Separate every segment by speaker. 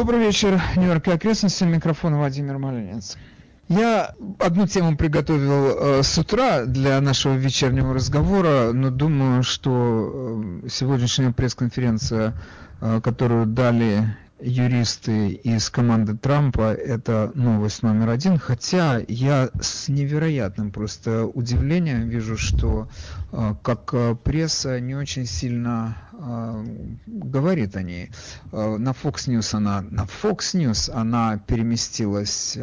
Speaker 1: Добрый вечер, Нью-Йорк и окрестности. Микрофон Владимир Малинец. Я одну тему приготовил э, с утра для нашего вечернего разговора, но думаю, что э, сегодняшняя пресс-конференция, э, которую дали юристы из команды Трампа, это новость номер один. Хотя я с невероятным просто удивлением вижу, что как пресса не очень сильно говорит о ней. На Fox News она, на Fox News она переместилась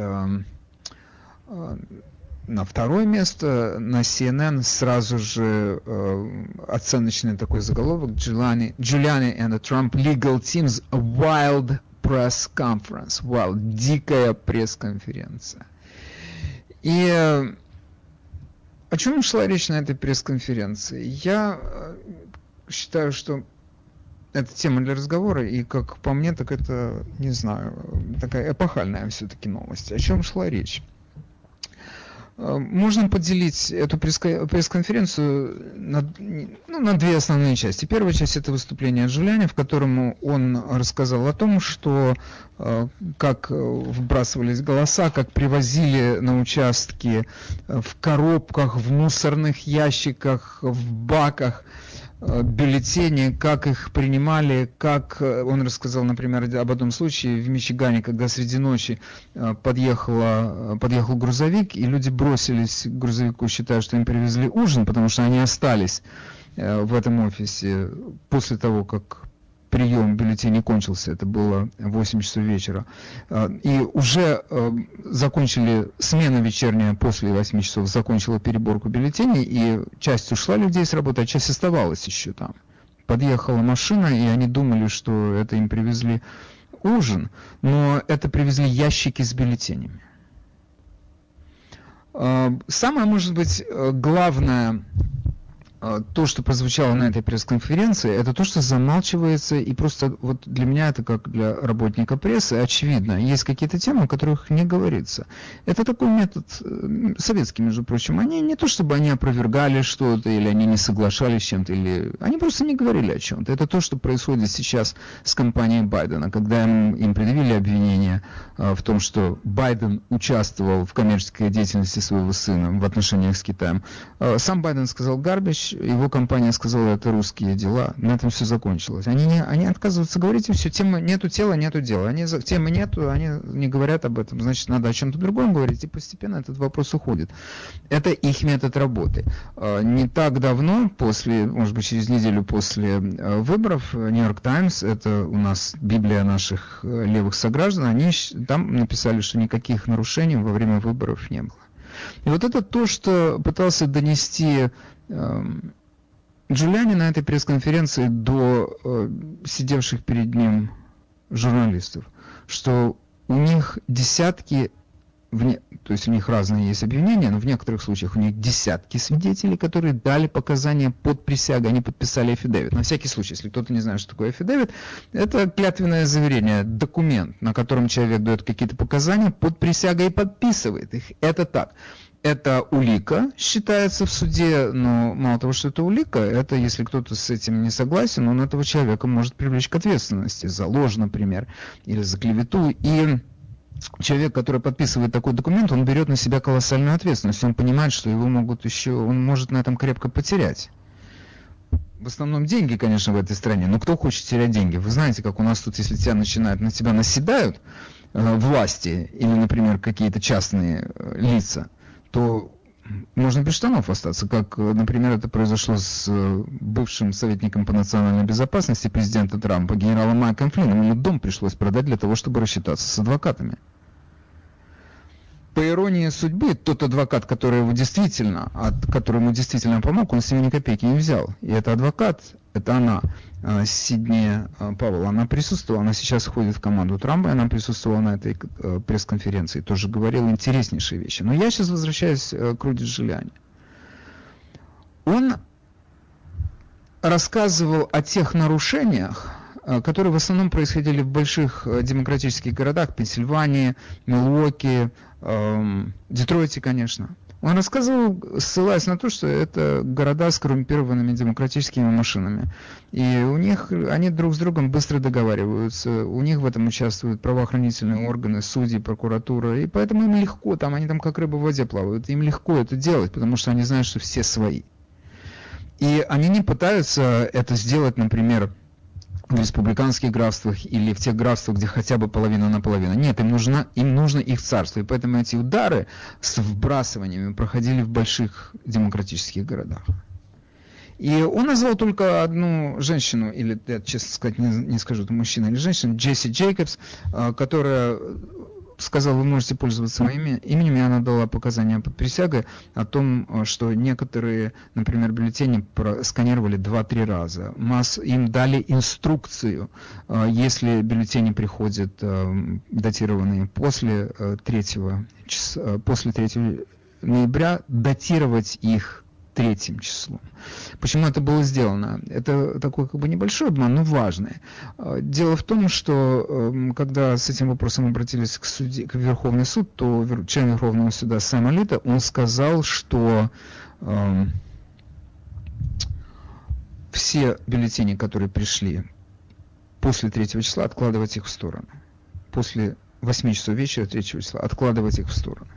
Speaker 1: на второе место, на CNN сразу же э, оценочный такой заголовок Giuliani, Giuliani and the Trump legal teams a wild press conference. Wild, дикая пресс-конференция. И э, о чем шла речь на этой пресс-конференции? Я э, считаю, что это тема для разговора, и как по мне, так это, не знаю, такая эпохальная все-таки новость. О чем шла речь? Э, можно поделить эту пресс-конференцию на, ну, на две основные части. Первая часть это выступление Джулиани, в котором он рассказал о том, что э, как вбрасывались голоса, как привозили на участки в коробках, в мусорных ящиках, в баках Э, бюллетени, как их принимали, как э, он рассказал, например, об одном случае в Мичигане, когда среди ночи э, подъехала, подъехал грузовик, и люди бросились к грузовику, считая, что им привезли ужин, потому что они остались в этом офисе после того, как прием бюллетеней кончился, это было 8 часов вечера, а, и уже а, закончили смена вечерняя после 8 часов, закончила переборку бюллетеней, и часть ушла людей с работы, а часть оставалась еще там. Подъехала машина, и они думали, что это им привезли ужин, но это привезли ящики с бюллетенями. А, самое, может быть, главное а, то, что прозвучало на этой пресс-конференции, это то, что замалчивается, и просто вот для меня это как для работника прессы очевидно. Есть какие-то темы, о которых не говорится. Это такой метод э, советский, между прочим. Они не то, чтобы они опровергали что-то, или они не соглашались с чем-то, или они просто не говорили о чем-то. Это то, что происходит сейчас с компанией Байдена, когда им, им предъявили обвинение а, в том, что Байден участвовал в коммерческой деятельности своего сына в отношениях с Китаем. А, сам Байден сказал гарбич, его компания сказала, это русские дела, на этом все закончилось. Они, не, они отказываются говорить, и все, темы, нету тела, нету дела. Они, темы нету, они не говорят об этом, значит, надо о чем-то другом говорить, и постепенно этот вопрос уходит. Это их метод работы. А, не так давно, после, может быть, через неделю после э, выборов, Нью-Йорк Таймс, это у нас Библия наших э, левых сограждан, они там написали, что никаких нарушений во время выборов не было. И вот это то, что пытался донести Джулиани на этой пресс-конференции до э, сидевших перед ним журналистов, что у них десятки, вне, то есть у них разные есть обвинения, но в некоторых случаях у них десятки свидетелей, которые дали показания под присягой, они подписали афидевит. На всякий случай, если кто-то не знает, что такое афидевит, это клятвенное заверение, документ, на котором человек дает какие-то показания под присягой и подписывает их. Это так это улика считается в суде, но мало того, что это улика, это если кто-то с этим не согласен, он этого человека может привлечь к ответственности за ложь, например, или за клевету. И человек, который подписывает такой документ, он берет на себя колоссальную ответственность. Он понимает, что его могут еще, он может на этом крепко потерять. В основном деньги, конечно, в этой стране, но кто хочет терять деньги? Вы знаете, как у нас тут, если тебя начинают, на тебя наседают э, власти или, например, какие-то частные э, лица, то можно без штанов остаться, как, например, это произошло с э, бывшим советником по национальной безопасности президента Трампа, генералом Майком Флином. Ему дом пришлось продать для того, чтобы рассчитаться с адвокатами. По иронии судьбы, тот адвокат, который его действительно, от, который ему действительно помог, он с него ни копейки не взял. И это адвокат, это она, э, Сидни э, Павел, она присутствовала, она сейчас входит в команду Трампа, она присутствовала на этой э, пресс-конференции, тоже говорила интереснейшие вещи. Но я сейчас возвращаюсь к Руди Джилиани. Он рассказывал о тех нарушениях, которые в основном происходили в больших демократических городах, Пенсильвании, Милуоки, эм, Детройте, конечно. Он рассказывал, ссылаясь на то, что это города с коррумпированными демократическими машинами. И у них, они друг с другом быстро договариваются, у них в этом участвуют правоохранительные органы, судьи, прокуратура, и поэтому им легко, там они там как рыба в воде плавают, им легко это делать, потому что они знают, что все свои. И они не пытаются это сделать, например, в республиканских графствах или в тех графствах, где хотя бы половина на половину. Нет, им нужно, им нужно их царство. И поэтому эти удары с вбрасываниями проходили в больших демократических городах. И он назвал только одну женщину, или, я, честно сказать, не, не скажу, это мужчина или женщина, Джесси Джейкобс, а, которая сказал, вы можете пользоваться моим именем, и она дала показания под присягой о том, э, что некоторые, например, бюллетени сканировали 2-3 раза. Масс, им дали инструкцию, э, если бюллетени приходят э, датированные после 3, числа, после 3 ноября, датировать их третьим числом. Почему это было сделано? Это такой как бы небольшой обман, но важный. А, дело в том, что эм, когда с этим вопросом обратились к, суде, к Верховный суд, то член Верховного суда Сэм Алита, он сказал, что э, все бюллетени, которые пришли после третьего числа, откладывать их в сторону. После 8 часов вечера третьего числа откладывать их в сторону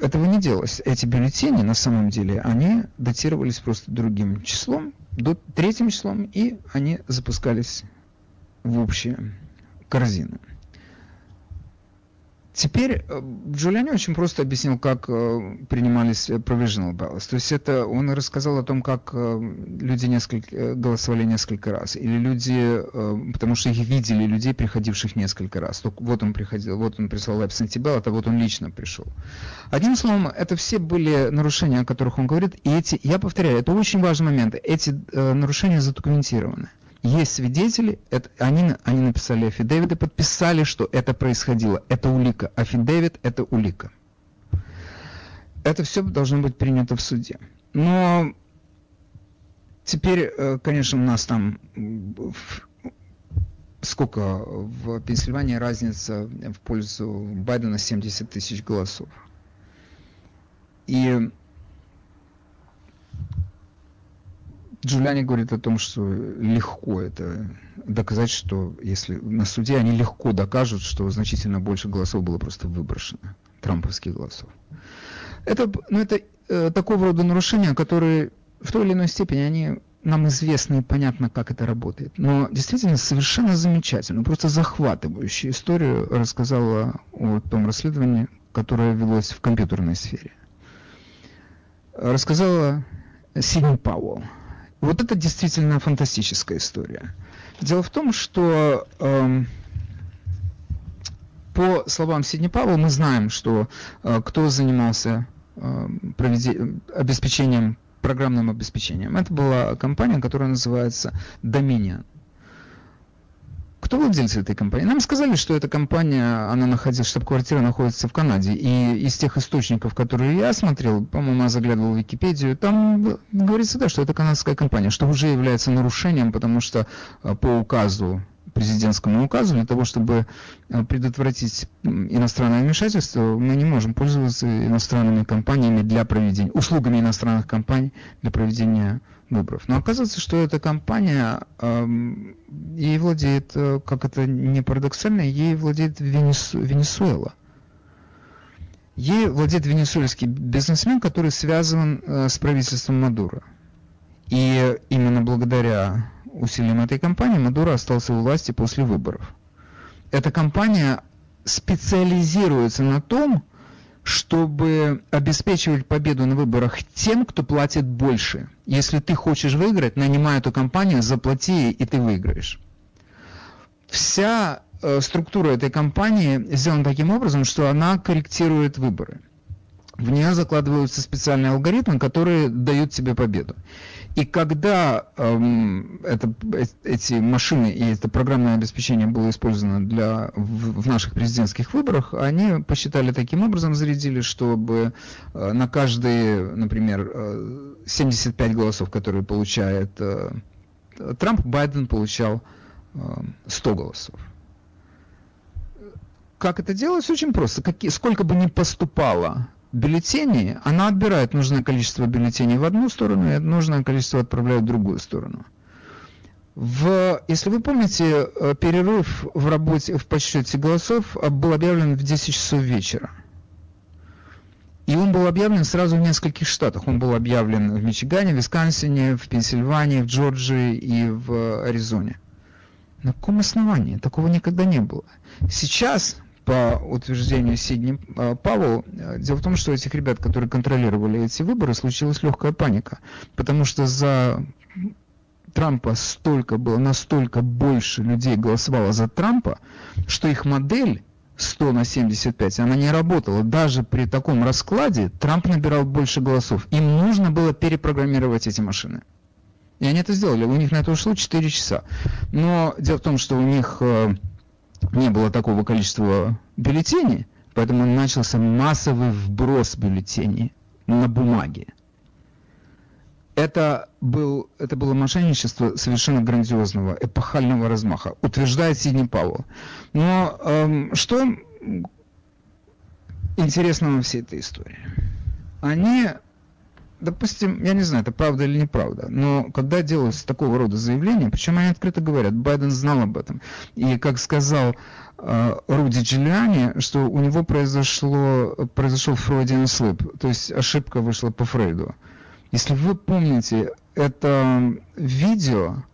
Speaker 1: этого не делалось. Эти бюллетени, на самом деле, они датировались просто другим числом, третьим числом, и они запускались в общие корзины. Теперь э, Джулиани очень просто объяснил, как э, принимались provisional ballots. То есть это он рассказал о том, как э, люди несколько, голосовали несколько раз. Или люди, потому что их видели людей, приходивших несколько раз. Только вот он приходил, вот он прислал absentee ballot, а вот он лично пришел. Одним словом, это все были нарушения, о которых он говорит. И эти, я повторяю, это очень важный момент. Эти нарушения задокументированы. Есть свидетели, это, они, они написали афидевит и подписали, что это происходило. Это улика. Афидевит – это улика. Это все должно быть принято в суде. Но теперь, э, конечно, у нас там сколько в Пенсильвании разница в пользу Байдена 70 тысяч голосов. И Джулиани говорит о том, что легко это доказать, что если на суде они легко докажут, что значительно больше голосов было просто выброшено, трамповских голосов. Это, ну, это э, такого рода нарушения, которые в той или иной степени они нам известно и понятно, как это работает. Но действительно совершенно замечательно, просто захватывающую историю рассказала о том расследовании, которое велось в компьютерной сфере. Рассказала Сидни Пауэлл. Вот это действительно фантастическая история. Дело в том, что э, по словам Сидни Павла мы знаем, что э, кто занимался э, обеспечением программным обеспечением. Это была компания, которая называется Dominion. Кто владельцы этой компании? Нам сказали, что эта компания, она находится, штаб-квартира находится в Канаде. И из тех источников, которые я смотрел, по-моему, я заглядывал в Википедию, там говорится, да, что это канадская компания, что уже является нарушением, потому что э, по указу президентскому указу для того, чтобы э, предотвратить иностранное вмешательство, мы не можем пользоваться иностранными компаниями для проведения, услугами иностранных компаний для проведения выборов. Но оказывается, что эта компания, э, ей владеет, э, как это не парадоксально, ей владеет Венесу, Венесуэла. Ей владеет венесуэльский бизнесмен, который связан э, с правительством Мадура. И именно благодаря усилиям этой кампании Мадуро остался у власти после выборов. Эта кампания специализируется на том, чтобы обеспечивать победу на выборах тем, кто платит больше. Если ты хочешь выиграть, нанимай эту компанию, заплати, и ты выиграешь. Вся э, структура этой кампании сделана таким образом, что она корректирует выборы. В нее закладываются специальные алгоритмы, которые дают тебе победу. И когда эм, это, э, эти машины и это программное обеспечение было использовано для, в, в наших президентских выборах, они посчитали таким образом, зарядили, чтобы э, на каждые, например, э, 75 голосов, которые получает э, Трамп, Байден получал э, 100 голосов. Как это делается? Очень просто. Какие, сколько бы ни поступало бюллетени, она отбирает нужное количество бюллетеней в одну сторону и нужное количество отправляет в другую сторону. В, если вы помните, э, перерыв в работе, в подсчете голосов э, был объявлен в 10 часов вечера. И он был объявлен сразу в нескольких штатах. Он был объявлен в Мичигане, в Висконсине, в Пенсильвании, в Джорджии и в Аризоне. На каком основании? Такого никогда не было. Сейчас по утверждению Сидни э, Павел, э, дело в том, что этих ребят, которые контролировали эти выборы, случилась легкая паника, потому что за Трампа столько было, настолько больше людей голосовало за Трампа, что их модель 100 на 75, она не работала. Даже при таком раскладе Трамп набирал больше голосов. Им нужно было перепрограммировать эти машины. И они это сделали. У них на это ушло 4 часа. Но дело в том, что у них э, не было такого количества бюллетеней, поэтому начался массовый вброс бюллетеней на бумаге. Это, был, это было мошенничество совершенно грандиозного, эпохального размаха, утверждает Сидни Пауэлл. Но эм, что интересного всей этой истории? Они допустим, я не знаю, это правда или неправда, но когда делаются такого рода заявления, причем они открыто говорят, Байден знал об этом. И как сказал э, Руди Джулиани, что у него произошло, произошел Freudian slip, то есть ошибка вышла по Фрейду. Если вы помните, это видео,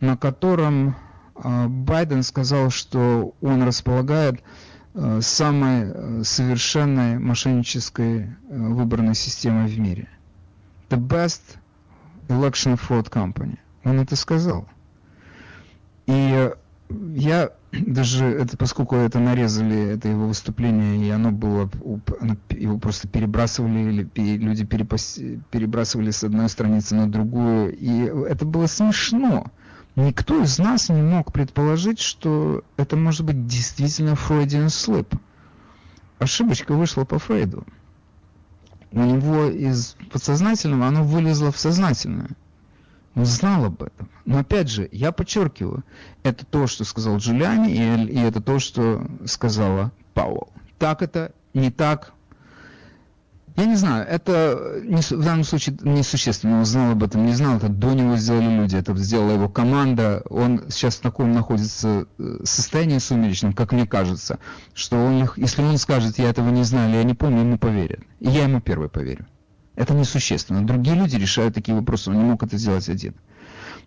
Speaker 1: на котором э, Байден сказал, что он располагает э, самой э, совершенной мошеннической э, выборной системой в мире – the best election fraud company. Он это сказал. И я даже, это, поскольку это нарезали, это его выступление, и оно было, его просто перебрасывали, или люди перепос, перебрасывали с одной страницы на другую, и это было смешно. Никто из нас не мог предположить, что это может быть действительно Freudian slip. Ошибочка вышла по Фрейду у него из подсознательного оно вылезло в сознательное. Он знал об этом. Но опять же, я подчеркиваю, это то, что сказал Джулиани, и, и это то, что сказала Пауэлл. Так это, не так, я не знаю, это не, в данном случае несущественно. Он знал об этом, не знал, это до него сделали люди, это сделала его команда. Он сейчас в таком находится э, состоянии сумеречном, как мне кажется, что он, если он скажет, я этого не знаю или я не помню, ему поверят. И я ему первый поверю. Это несущественно. Другие люди решают такие вопросы, он не мог это сделать один.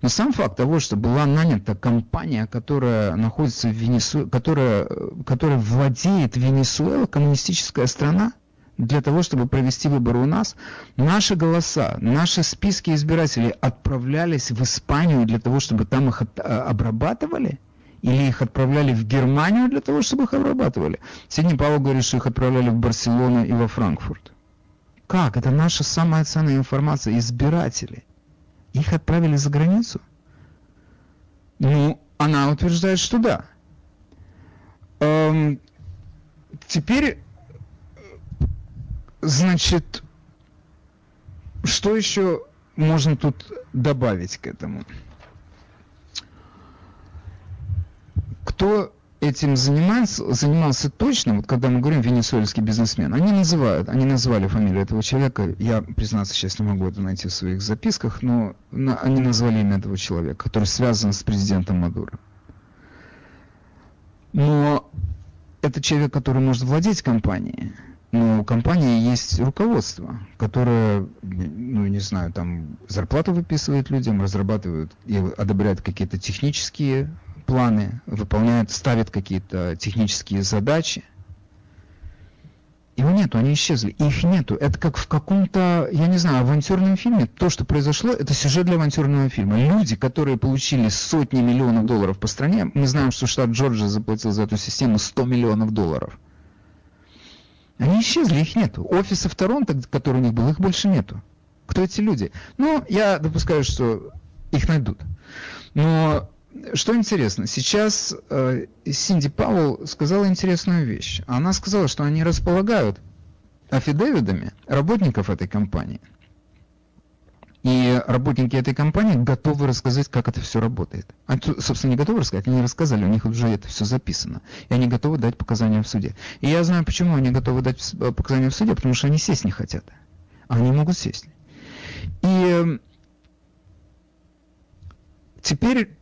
Speaker 1: Но сам факт того, что была нанята компания, которая находится в Венесуэле, которая, э, которая владеет Венесуэла, коммунистическая страна, для того, чтобы провести выборы у нас, наши голоса, наши списки избирателей отправлялись в Испанию для того, чтобы там их а, обрабатывали? Или их отправляли в Германию для того, чтобы их обрабатывали? Сегодня Павел говорит, что их отправляли в Барселону и во Франкфурт. Как? Это наша самая ценная информация. Избиратели. Их отправили за границу? Ну, она утверждает, что да. Эм, теперь Значит, что еще можно тут добавить к этому? Кто этим занимается, занимался точно, вот когда мы говорим венесуэльский бизнесмен, они называют, они назвали фамилию этого человека, я, признаться, сейчас не могу это найти в своих записках, но на, они назвали имя этого человека, который связан с президентом Мадуро. Но это человек, который может владеть компанией, но у компании есть руководство, которое, ну, не знаю, там зарплату выписывает людям, разрабатывает и одобряет какие-то технические планы, выполняет, ставит какие-то технические задачи. Его нету, они исчезли. Их нету. Это как в каком-то, я не знаю, авантюрном фильме. То, что произошло, это сюжет для авантюрного фильма. Люди, которые получили сотни миллионов долларов по стране, мы знаем, что штат Джорджия заплатил за эту систему 100 миллионов долларов. Они исчезли, их нету. Офисов Торонто, который у них был, их больше нету. Кто эти люди? Ну, я допускаю, что их найдут. Но что интересно, сейчас э, Синди Пауэлл сказала интересную вещь. Она сказала, что они располагают афидевидами работников этой компании. И работники этой компании готовы рассказать, как это все работает. Они, собственно, не готовы рассказать, они рассказали, у них уже это все записано. И они готовы дать показания в суде. И я знаю, почему они готовы дать э, показания в суде, потому что они сесть не хотят. Они могут сесть. И теперь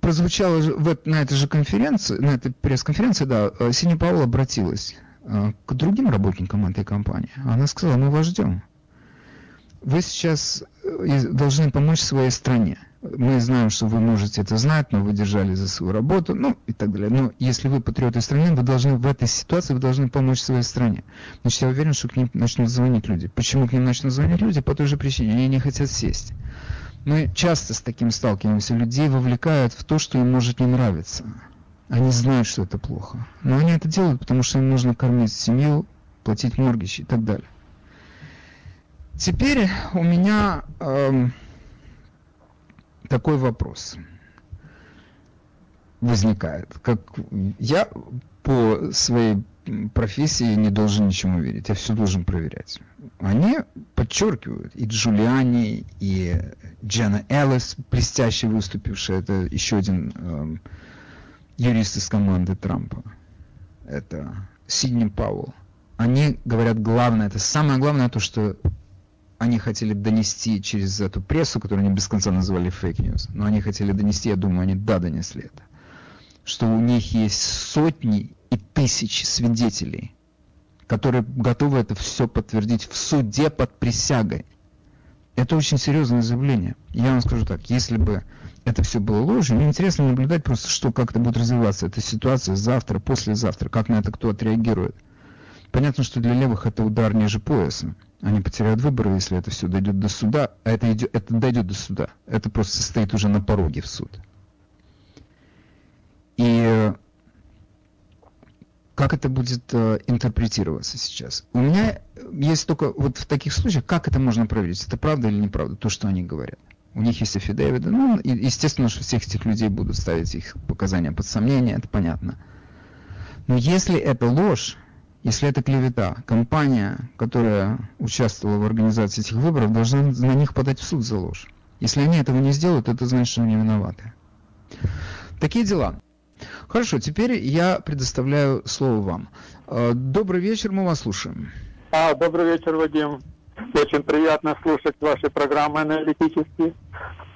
Speaker 1: прозвучало в, на этой же конференции, на этой пресс-конференции, да, э, Синя Паула обратилась э, к другим работникам этой компании. Она сказала, мы вас ждем. Вы сейчас э, должны помочь своей стране. Мы знаем, что вы можете это знать, но вы держали за свою работу, ну и так далее. Но если вы патриоты страны, вы должны в этой ситуации, вы должны помочь своей стране. Значит, я уверен, что к ним начнут звонить люди. Почему к ним начнут звонить люди? По той же причине, они не хотят сесть. Мы часто с таким сталкиваемся. Людей вовлекают в то, что им может не нравиться. Они знают, что это плохо. Но они это делают, потому что им нужно кормить семью, платить моргич и так далее. Теперь у меня эм, такой вопрос возникает. Как я по своей профессии не должен ничему верить, я все должен проверять. Они подчеркивают, и Джулиани, и Дженна Эллис, блестяще выступившая, это еще один эм, юрист из команды Трампа, это Сидни Пауэлл. Они говорят главное, это самое главное, то, что они хотели донести через эту прессу, которую они без конца называли fake news, но они хотели донести, я думаю, они да донесли это, что у них есть сотни и тысячи свидетелей, которые готовы это все подтвердить в суде под присягой. Это очень серьезное заявление. Я вам скажу так, если бы это все было ложью, мне интересно наблюдать просто, что как это будет развиваться, эта ситуация завтра, послезавтра, как на это кто отреагирует. Понятно, что для левых это удар ниже пояса. Они потеряют выборы, если это все дойдет до суда, а это, идет, это дойдет до суда. Это просто стоит уже на пороге в суд. И как это будет э, интерпретироваться сейчас. У меня есть только вот в таких случаях, как это можно проверить, это правда или неправда, то, что они говорят. У них есть афидевиды, ну, и, естественно, что всех этих людей будут ставить их показания под сомнение, это понятно. Но если это ложь, если это клевета, компания, которая участвовала в организации этих выборов, должна на них подать в суд за ложь. Если они этого не сделают, это значит, что они виноваты. Такие дела. Хорошо, теперь я предоставляю слово вам. Э, добрый вечер, мы вас слушаем.
Speaker 2: А, добрый вечер, Вадим. Очень приятно слушать ваши программы аналитические.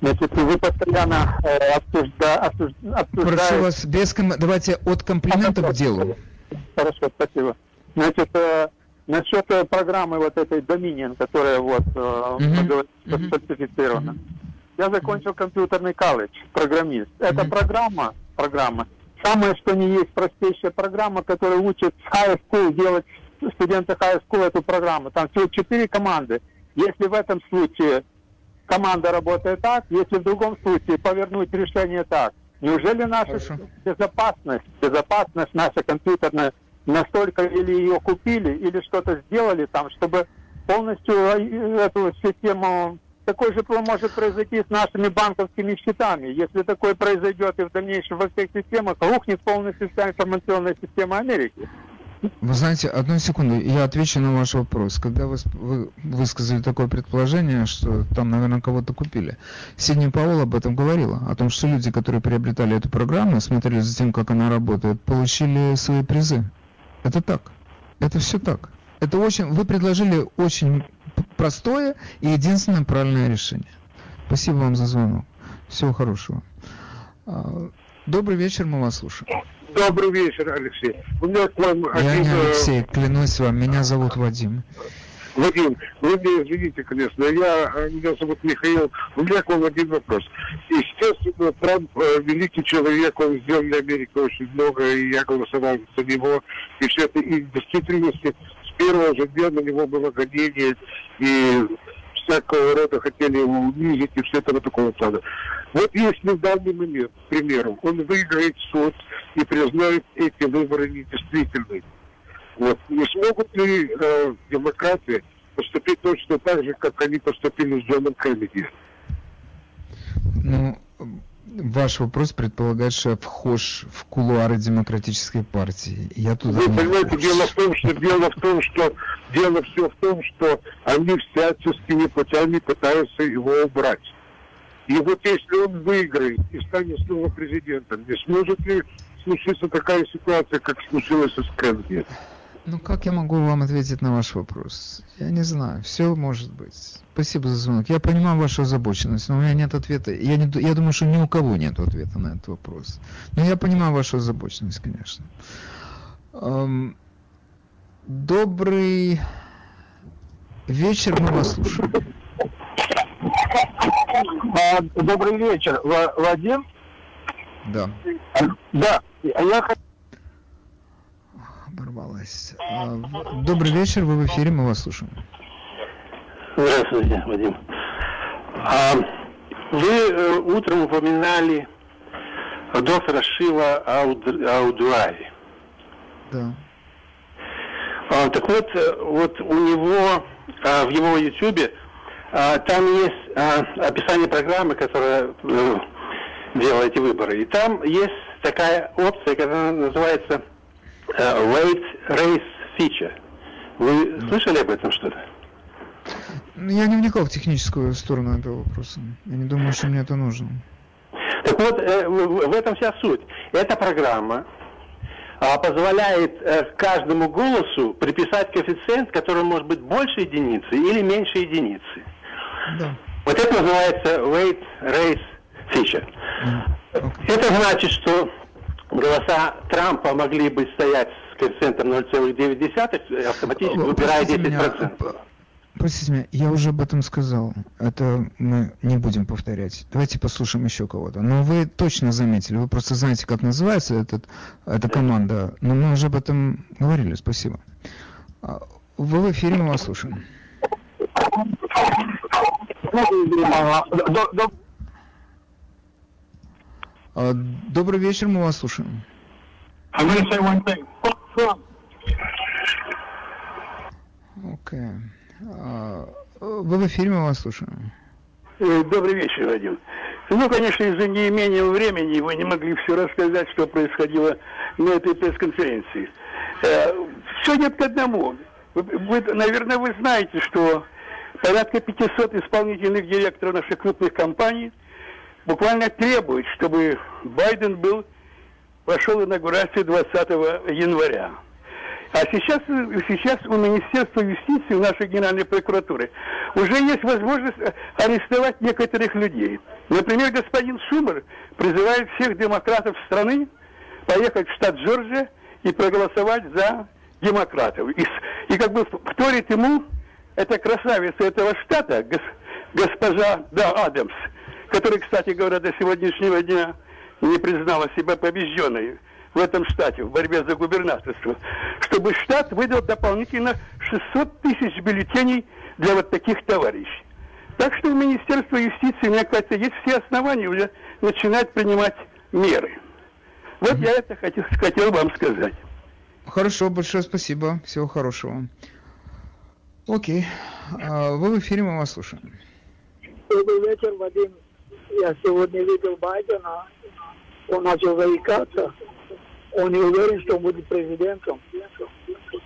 Speaker 2: Значит, вы постоянно э, обсужда, обсуждаете...
Speaker 1: Прошу вас, без ком... давайте от комплимента а, к делу.
Speaker 2: Хорошо, спасибо. Значит, э, насчет э, программы вот этой Dominion, которая вот э, mm-hmm. сертифицирована. Mm-hmm. Я закончил компьютерный колледж, программист. Mm-hmm. Эта программа, программа самое что не есть простейшая программа, которая учит high school делать студенты high school эту программу. Там всего четыре команды. Если в этом случае команда работает так, если в другом случае повернуть решение так, неужели наша Хорошо. безопасность, безопасность наша компьютерная настолько или ее купили, или что-то сделали там, чтобы полностью э, эту систему такой же может произойти с нашими банковскими счетами. Если такое произойдет и в дальнейшем во всех системах, рухнет полностью вся информационная система Америки.
Speaker 1: Вы знаете, одну секунду, я отвечу на ваш вопрос. Когда вы, вы высказали такое предположение, что там, наверное, кого-то купили, Сидни Пауэлл об этом говорила, о том, что люди, которые приобретали эту программу, смотрели за тем, как она работает, получили свои призы. Это так. Это все так. Это очень, вы предложили очень простое и единственное правильное решение. Спасибо вам за звонок. Всего хорошего. А, добрый вечер, мы вас слушаем.
Speaker 2: Добрый вечер, Алексей. У
Speaker 1: меня к вам Я один... не э, Алексей, клянусь вам, меня зовут Вадим.
Speaker 3: Вадим, вы мне извините, конечно, я, э, меня зовут Михаил, у меня к вам один вопрос. Естественно, Трамп э, великий человек, он сделал для Америки очень много, и я голосовал за него, и все это, и действительности с первого же дня на него было гонение, и всякого рода хотели его унизить и все этого такого плана. Вот если в данный момент, к примеру, он выиграет суд и признает эти выборы недействительными, вот, не смогут ли э, демократы поступить точно так же, как они поступили с Джоном Кеннеди?
Speaker 1: Ну, ваш вопрос предполагает, что я вхож в кулуары демократической партии. Я туда
Speaker 3: Вы понимаете, дело в том, что дело в том, что дело все в том, что они всяческими путями пытаются его убрать. И вот если он выиграет и станет снова президентом, не сможет ли случиться такая ситуация, как случилось с Кеннеди?
Speaker 1: Ну, как я могу вам ответить на ваш вопрос? Я не знаю. Все может быть. Спасибо за звонок. Я понимаю вашу озабоченность, но у меня нет ответа. Я, не, я думаю, что ни у кого нет ответа на этот вопрос. Но я понимаю вашу озабоченность, конечно. Эм, добрый вечер, мы вас слушаем.
Speaker 2: А, добрый вечер, Вадим.
Speaker 1: Да.
Speaker 2: Да, я хочу
Speaker 1: оборвалась. А, добрый вечер, вы в эфире, мы вас слушаем.
Speaker 4: Здравствуйте, Вадим. А, вы э, утром упоминали доктора Шила Аудуари.
Speaker 1: Да.
Speaker 4: А, так вот, э, вот у него в его ютубе а, там есть описание программы, которая а, делает эти выборы. И там есть такая опция, которая называется Rate Race Feature. Вы слышали об этом что-то?
Speaker 1: Ну, я не вникал в техническую сторону этого вопроса. Я не думаю, что мне это нужно.
Speaker 4: Так вот, э, в этом вся суть. Эта программа а, позволяет э, каждому голосу приписать коэффициент, который может быть больше единицы или меньше единицы. Да. Вот это называется weight race feature. Okay. Это значит, что голоса Трампа могли бы стоять с коэффициентом 0,9, автоматически выбирая 10%. Меня,
Speaker 1: простите меня, я уже об этом сказал. Это мы не будем повторять. Давайте послушаем еще кого-то. Но вы точно заметили, вы просто знаете, как называется этот, эта команда. Но мы уже об этом говорили. Спасибо. А, вы в эфире, мы вас слушаем. А, добрый вечер, мы вас слушаем. I'm going to say one thing. Fuck Trump. Окей. А, вы в эфире, мы вас слушаем.
Speaker 5: Э, добрый вечер, Вадим. Ну, конечно, из-за неимения времени вы не могли все рассказать, что происходило на этой пресс-конференции. Э, все нет к одному. Вы, наверное, вы знаете, что порядка 500 исполнительных директоров наших крупных компаний – буквально требует, чтобы Байден был, прошел инаугурацию 20 января. А сейчас, сейчас у Министерства юстиции, у нашей Генеральной прокуратуры, уже есть возможность арестовать некоторых людей. Например, господин Шумер призывает всех демократов страны поехать в штат Джорджия и проголосовать за демократов. И, и как бы вторит ему эта красавица этого штата, госпожа Да Адамс, которая, кстати говоря, до сегодняшнего дня не признала себя побежденной в этом штате в борьбе за губернаторство, чтобы штат выдал дополнительно 600 тысяч бюллетеней для вот таких товарищей. Так что у Министерства юстиции, мне кажется, есть все основания уже начинать принимать меры. Вот я это хотел, хотел вам сказать.
Speaker 1: Хорошо, большое спасибо. Всего хорошего. Окей. А, вы в эфире, мы вас слушаем.
Speaker 6: Добрый вечер, Вадим я сегодня видел Байдена, он начал заикаться, он не уверен, что он будет президентом.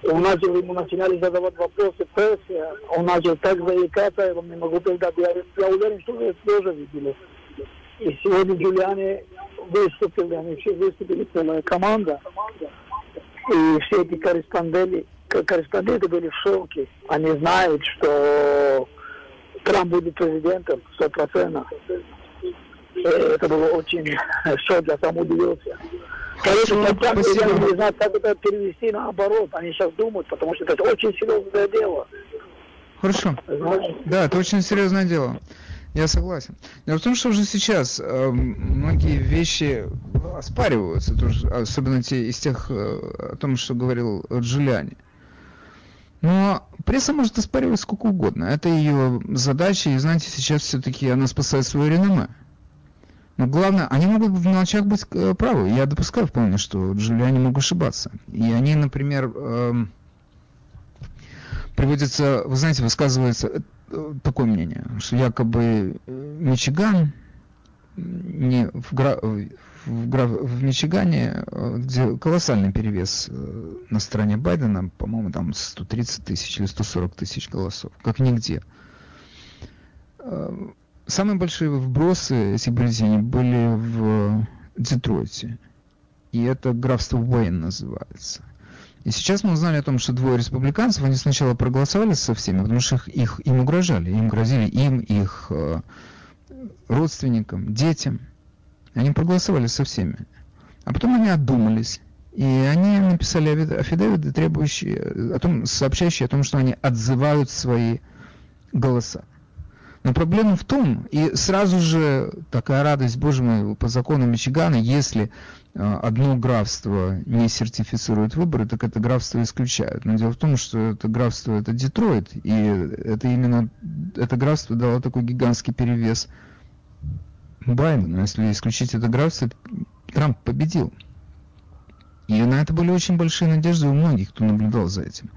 Speaker 6: Он начал, ему начинали задавать вопросы прессе, он начал так заикаться, я вам не могу передать, я, я уверен, что вы это тоже видели. И сегодня Джулиане выступили, они все выступили, целая команда. И все эти корреспонденты, корреспонденты были в шоке. Они знают, что Трамп будет президентом, сто процентов. Э, это было очень шок, я сам удивился. Короче, я не знаю, как это перевести наоборот. Они сейчас думают, потому что это очень серьезное дело.
Speaker 1: хорошо. Да, это очень серьезное дело. Я согласен. Дело в том, что уже сейчас э, многие вещи оспариваются, тоже, особенно те, из тех, э, о том, что говорил Джулиани. Но пресса может оспаривать сколько угодно. Это ее задача, и знаете, сейчас все-таки она спасает свое реноме. Но главное, они могут в мелочах быть э, правы. Я допускаю вполне, что Джулиани могут ошибаться. И они, например, э, приводится, вы знаете, высказывается э, такое мнение, что якобы э, Мичиган не в, гра, в, гра, в Мичигане, где колоссальный перевес на стороне Байдена, по-моему, там 130 тысяч или 140 тысяч голосов, как нигде самые большие вбросы этих бюллетеней были в Детройте. И это графство Уэйн называется. И сейчас мы узнали о том, что двое республиканцев, они сначала проголосовали со всеми, потому что их, их им угрожали. Им грозили им, их э, родственникам, детям. Они проголосовали со всеми. А потом они отдумались. И они написали афидевиты, требующие, о том, сообщающие о том, что они отзывают свои голоса. Но проблема в том, и сразу же такая радость, боже мой, по закону Мичигана, если э, одно графство не сертифицирует выборы, так это графство исключают. Но дело в том, что это графство это Детройт, и это именно это графство дало такой гигантский перевес Байдену. Если исключить это графство, Трамп победил. И на это были очень большие надежды у многих, кто наблюдал за этим.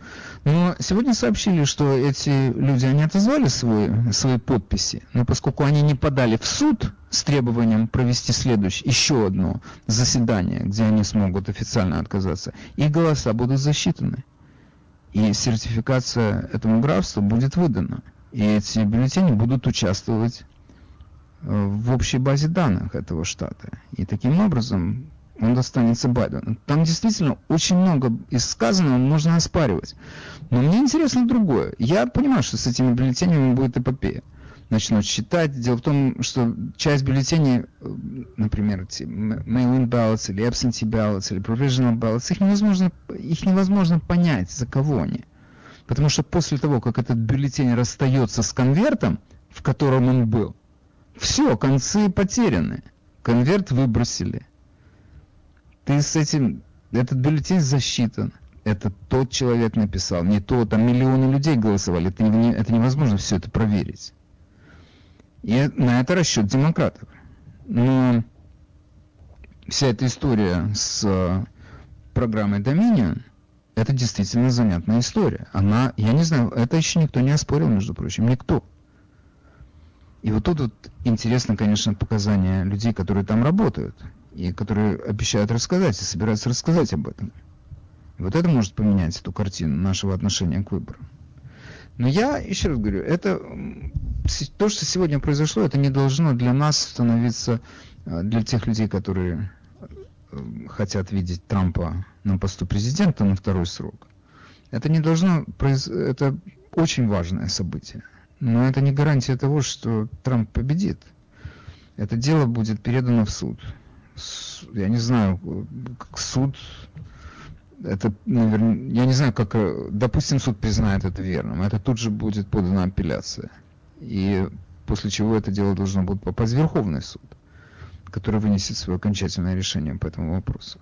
Speaker 1: Но сегодня сообщили, что эти люди, они отозвали свои, свои подписи, но поскольку они не подали в суд с требованием провести следующее, еще одно заседание, где они смогут официально отказаться, их голоса будут засчитаны. И сертификация этому графству будет выдана. И эти бюллетени будут участвовать э, в общей базе данных этого штата. И таким образом он достанется Байдену. Там действительно очень много из сказанного можно оспаривать. Но мне интересно другое. Я понимаю, что с этими бюллетенями будет эпопея. Начнут считать. Дело в том, что часть бюллетеней, э, например, mail-in ballots или absentee ballots или provisional ballots, их невозможно, их невозможно понять, за кого они. Потому что после того, как этот бюллетень расстается с конвертом, в котором он был, все, концы потеряны. Конверт выбросили ты с этим, этот бюллетень засчитан. Это тот человек написал, не то, там миллионы людей голосовали, это, не, это невозможно все это проверить. И на это расчет демократов. Но вся эта история с э, программой Dominion, это действительно занятная история. Она, я не знаю, это еще никто не оспорил, между прочим, никто. И вот тут вот интересно, конечно, показания людей, которые там работают и которые обещают рассказать и собираются рассказать об этом. Вот это может поменять эту картину нашего отношения к выборам. Но я еще раз говорю, это то, что сегодня произошло, это не должно для нас становиться, э, для тех людей, которые э, хотят видеть Трампа на посту президента на второй срок. Это не должно произ... это очень важное событие. Но это не гарантия того, что Трамп победит. Это дело будет передано в суд я не знаю, суд, это, наверное, я не знаю, как, допустим, суд признает это верным, это тут же будет подана апелляция. И после чего это дело должно будет попасть в Верховный суд, который вынесет свое окончательное решение по этому вопросу.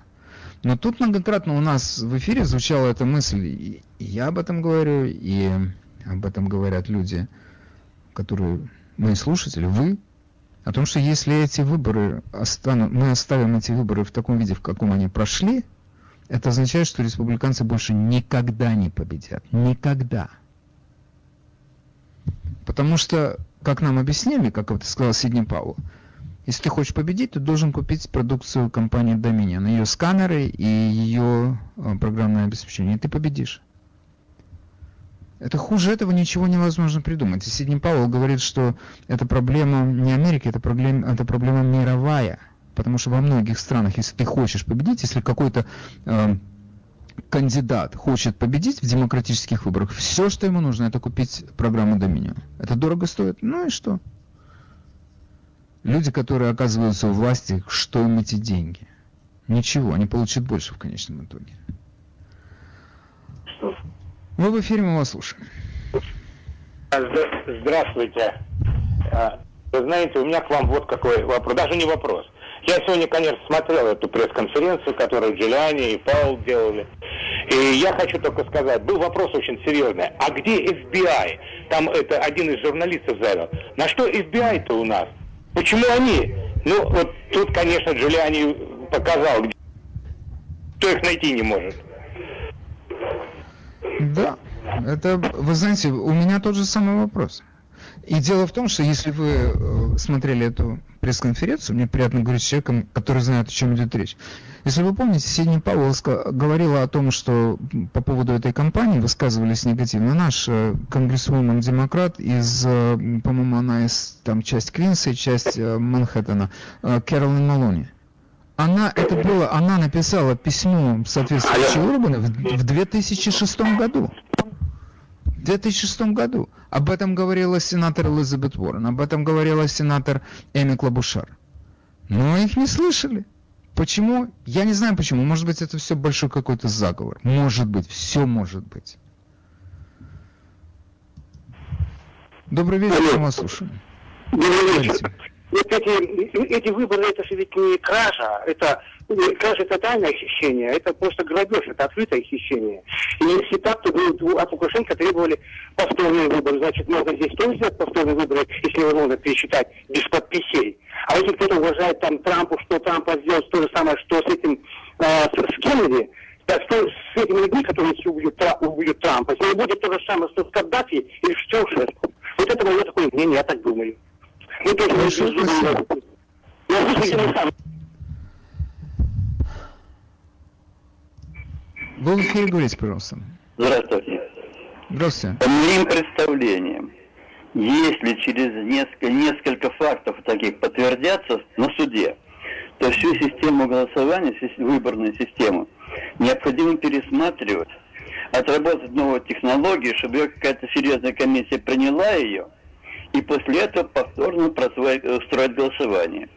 Speaker 1: Но тут многократно у нас в эфире звучала эта мысль, и я об этом говорю, и об этом говорят люди, которые, мои слушатели, вы, о том, что если эти выборы останут, мы оставим эти выборы в таком виде, в каком они прошли, это означает, что республиканцы больше никогда не победят. Никогда. Потому что, как нам объяснили, как это сказал Сидни Пауэлл, если ты хочешь победить, ты должен купить продукцию компании Dominion, ее сканеры и ее э, программное обеспечение, и ты победишь. Это хуже этого ничего невозможно придумать. И Сидни Пауэлл говорит, что это проблема не Америки, это проблема, это проблема мировая. Потому что во многих странах, если ты хочешь победить, если какой-то э, кандидат хочет победить в демократических выборах, все, что ему нужно, это купить программу Доминион. Это дорого стоит. Ну и что? Люди, которые оказываются у власти, что им эти деньги? Ничего, они получат больше в конечном итоге.
Speaker 7: Что
Speaker 1: вы в эфире, мы вас слушаем.
Speaker 7: Здравствуйте. А, вы знаете, у меня к вам вот какой вопрос. Даже не вопрос. Я сегодня, конечно, смотрел эту пресс-конференцию, которую Джулиани и Паул делали. И я хочу только сказать, был вопрос очень серьезный. А где FBI? Там это один из журналистов задал. На что FBI-то у нас? Почему они? Ну, вот тут, конечно, Джулиани показал, кто их найти не может.
Speaker 1: Да, это, вы знаете, у меня тот же самый вопрос. И дело в том, что если вы э, смотрели эту пресс-конференцию, мне приятно говорить с человеком, который знает, о чем идет речь. Если вы помните, Сидни Пауэлл говорила о том, что по поводу этой кампании высказывались негативно. Наш э, конгрессвумен демократ из, э, по-моему, она из там часть Квинса и часть Манхэттена, Кэролин Малони. Она, это было, она написала письмо соответствующее Урбану в, в 2006 году. В 2006 году. Об этом говорила сенатор Элизабет Уоррен, об этом говорила сенатор Эми Клабушар. Но их не слышали. Почему? Я не знаю почему. Может быть, это все большой какой-то заговор. Может быть, все может быть. Добрый вечер, мы вас слушаем.
Speaker 8: Добрый вечер. Вот эти, эти выборы, это же ведь не кража, это кража это тайное хищение, это просто грабеж, это открытое хищение. И если так, то ну, от Лукашенко требовали повторные выборы. Значит, можно здесь тоже сделать повторные выборы, если его можно пересчитать без подписей. А если кто-то уважает там Трампу, что Трампа сделал то же самое, что с этим, э, с, с Кеннеди, так что с этими людьми, которые убьют, убьют Трампа, если будет то же самое, что с Каддафи или с Чаушеску. Вот это мое такое мнение, я так думаю. Ну, то есть, Хорошо, спасибо.
Speaker 1: Вы в эфире говорите, пожалуйста.
Speaker 9: Здравствуйте.
Speaker 1: Здравствуйте.
Speaker 9: По моим представлениям, если через несколько, несколько фактов таких подтвердятся на суде, то всю систему голосования, выборную систему, необходимо пересматривать, отработать новые технологии, чтобы какая-то серьезная комиссия приняла ее, и после этого повторно устроить голосование.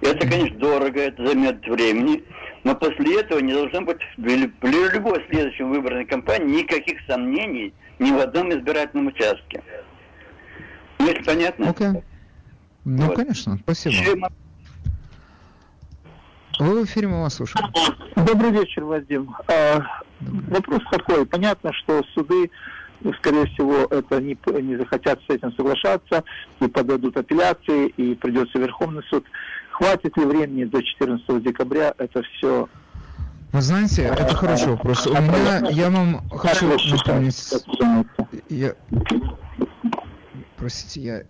Speaker 9: Это, конечно, дорого, это займет времени, но после этого не должно быть в любой следующей выборной кампании никаких сомнений ни в одном избирательном участке. Ну, это понятно?
Speaker 1: Okay. Ну, вот. конечно, спасибо. Чем... Вы в эфире, мы вас слушаем.
Speaker 10: Добрый вечер, Вадим. А, вопрос такой. Понятно, что суды, скорее всего, это не, не захотят с этим соглашаться и подадут апелляции, и придется Верховный суд. Хватит ли времени до 14 декабря это все
Speaker 1: вы знаете, это хороший вопрос. У меня, я вам хочу напомнить... Я... Простите, я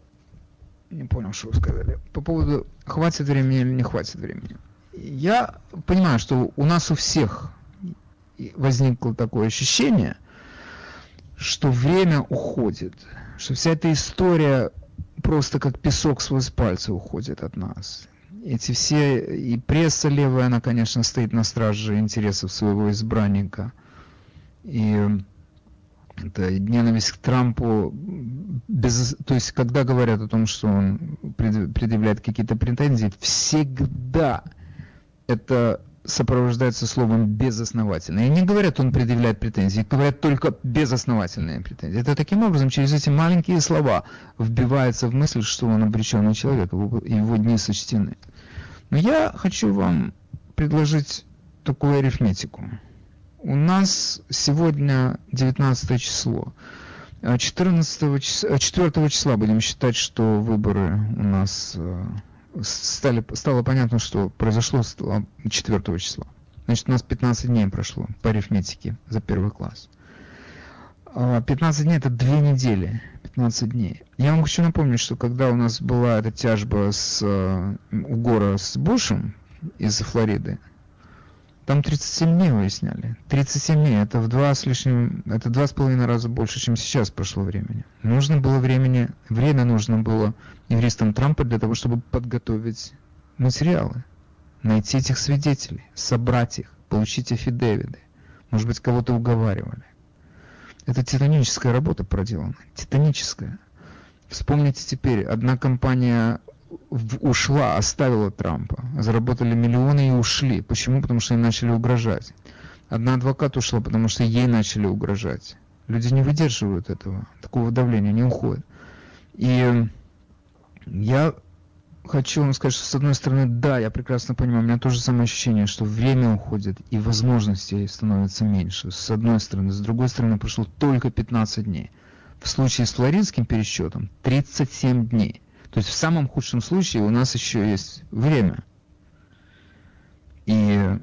Speaker 1: не понял, что вы сказали. По поводу, хватит времени или не хватит времени. Я понимаю, что у нас у всех возникло такое ощущение, что время уходит, что вся эта история просто как песок сквозь пальцы уходит от нас эти все, и пресса левая, она, конечно, стоит на страже интересов своего избранника. И это ненависть к Трампу, без, то есть когда говорят о том, что он предъявляет какие-то претензии, всегда это сопровождается словом безосновательно. И не говорят, он предъявляет претензии, говорят только безосновательные претензии. Это таким образом через эти маленькие слова вбивается в мысль, что он обреченный человек, его, дни сочтены. Но я хочу вам предложить такую арифметику. У нас сегодня 19 число. 14 числа, 4 числа будем считать, что выборы у нас э, стали, стало понятно, что произошло 4 числа. Значит, у нас 15 дней прошло по арифметике за первый класс. 15 а, дней это 2 недели. 15 дней. Я вам хочу напомнить, что когда у нас была эта тяжба с, э, у Гора с Бушем из Флориды, там 37 дней выясняли. 37 дней, это в два с лишним, это два с половиной раза больше, чем сейчас прошло времени. Нужно было времени, время нужно было юристам Трампа для того, чтобы подготовить материалы, найти этих свидетелей, собрать их, получить афидевиды. Может быть, кого-то уговаривали. Это титаническая работа проделана. Титаническая. Вспомните теперь, одна компания ушла, оставила Трампа, заработали миллионы и ушли. Почему? Потому что им начали угрожать. Одна адвокат ушла, потому что ей начали угрожать. Люди не выдерживают этого, такого давления, не уходят. И я хочу вам сказать, что с одной стороны, да, я прекрасно понимаю, у меня тоже самое ощущение, что время уходит и возможностей становится меньше. С одной стороны. С другой стороны, прошло только 15 дней. В случае с флоридским пересчетом 37 дней. То есть в самом худшем случае у нас еще есть время. И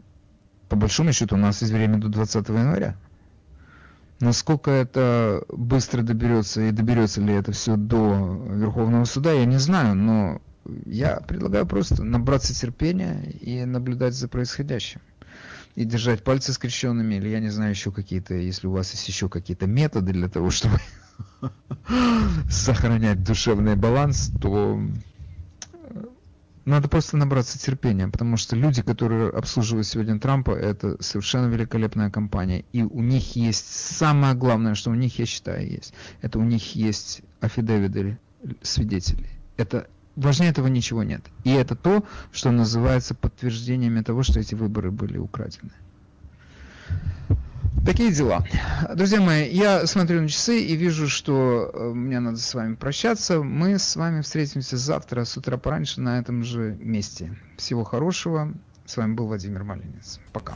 Speaker 1: по большому счету у нас есть время до 20 января. Насколько это быстро доберется и доберется ли это все до Верховного суда, я не знаю, но я предлагаю просто набраться терпения и наблюдать за происходящим. И держать пальцы скрещенными, или я не знаю, еще какие-то, если у вас есть еще какие-то методы для того, чтобы сохранять душевный баланс, то надо просто набраться терпения, потому что люди, которые обслуживают сегодня Трампа, это совершенно великолепная компания. И у них есть самое главное, что у них, я считаю, есть. Это у них есть афидевиды свидетелей. Это важнее этого ничего нет. И это то, что называется подтверждениями того, что эти выборы были украдены. Такие дела. Друзья мои, я смотрю на часы и вижу, что э, мне надо с вами прощаться. Мы с вами встретимся завтра с утра пораньше на этом же месте. Всего хорошего. С вами был Владимир Малинец. Пока.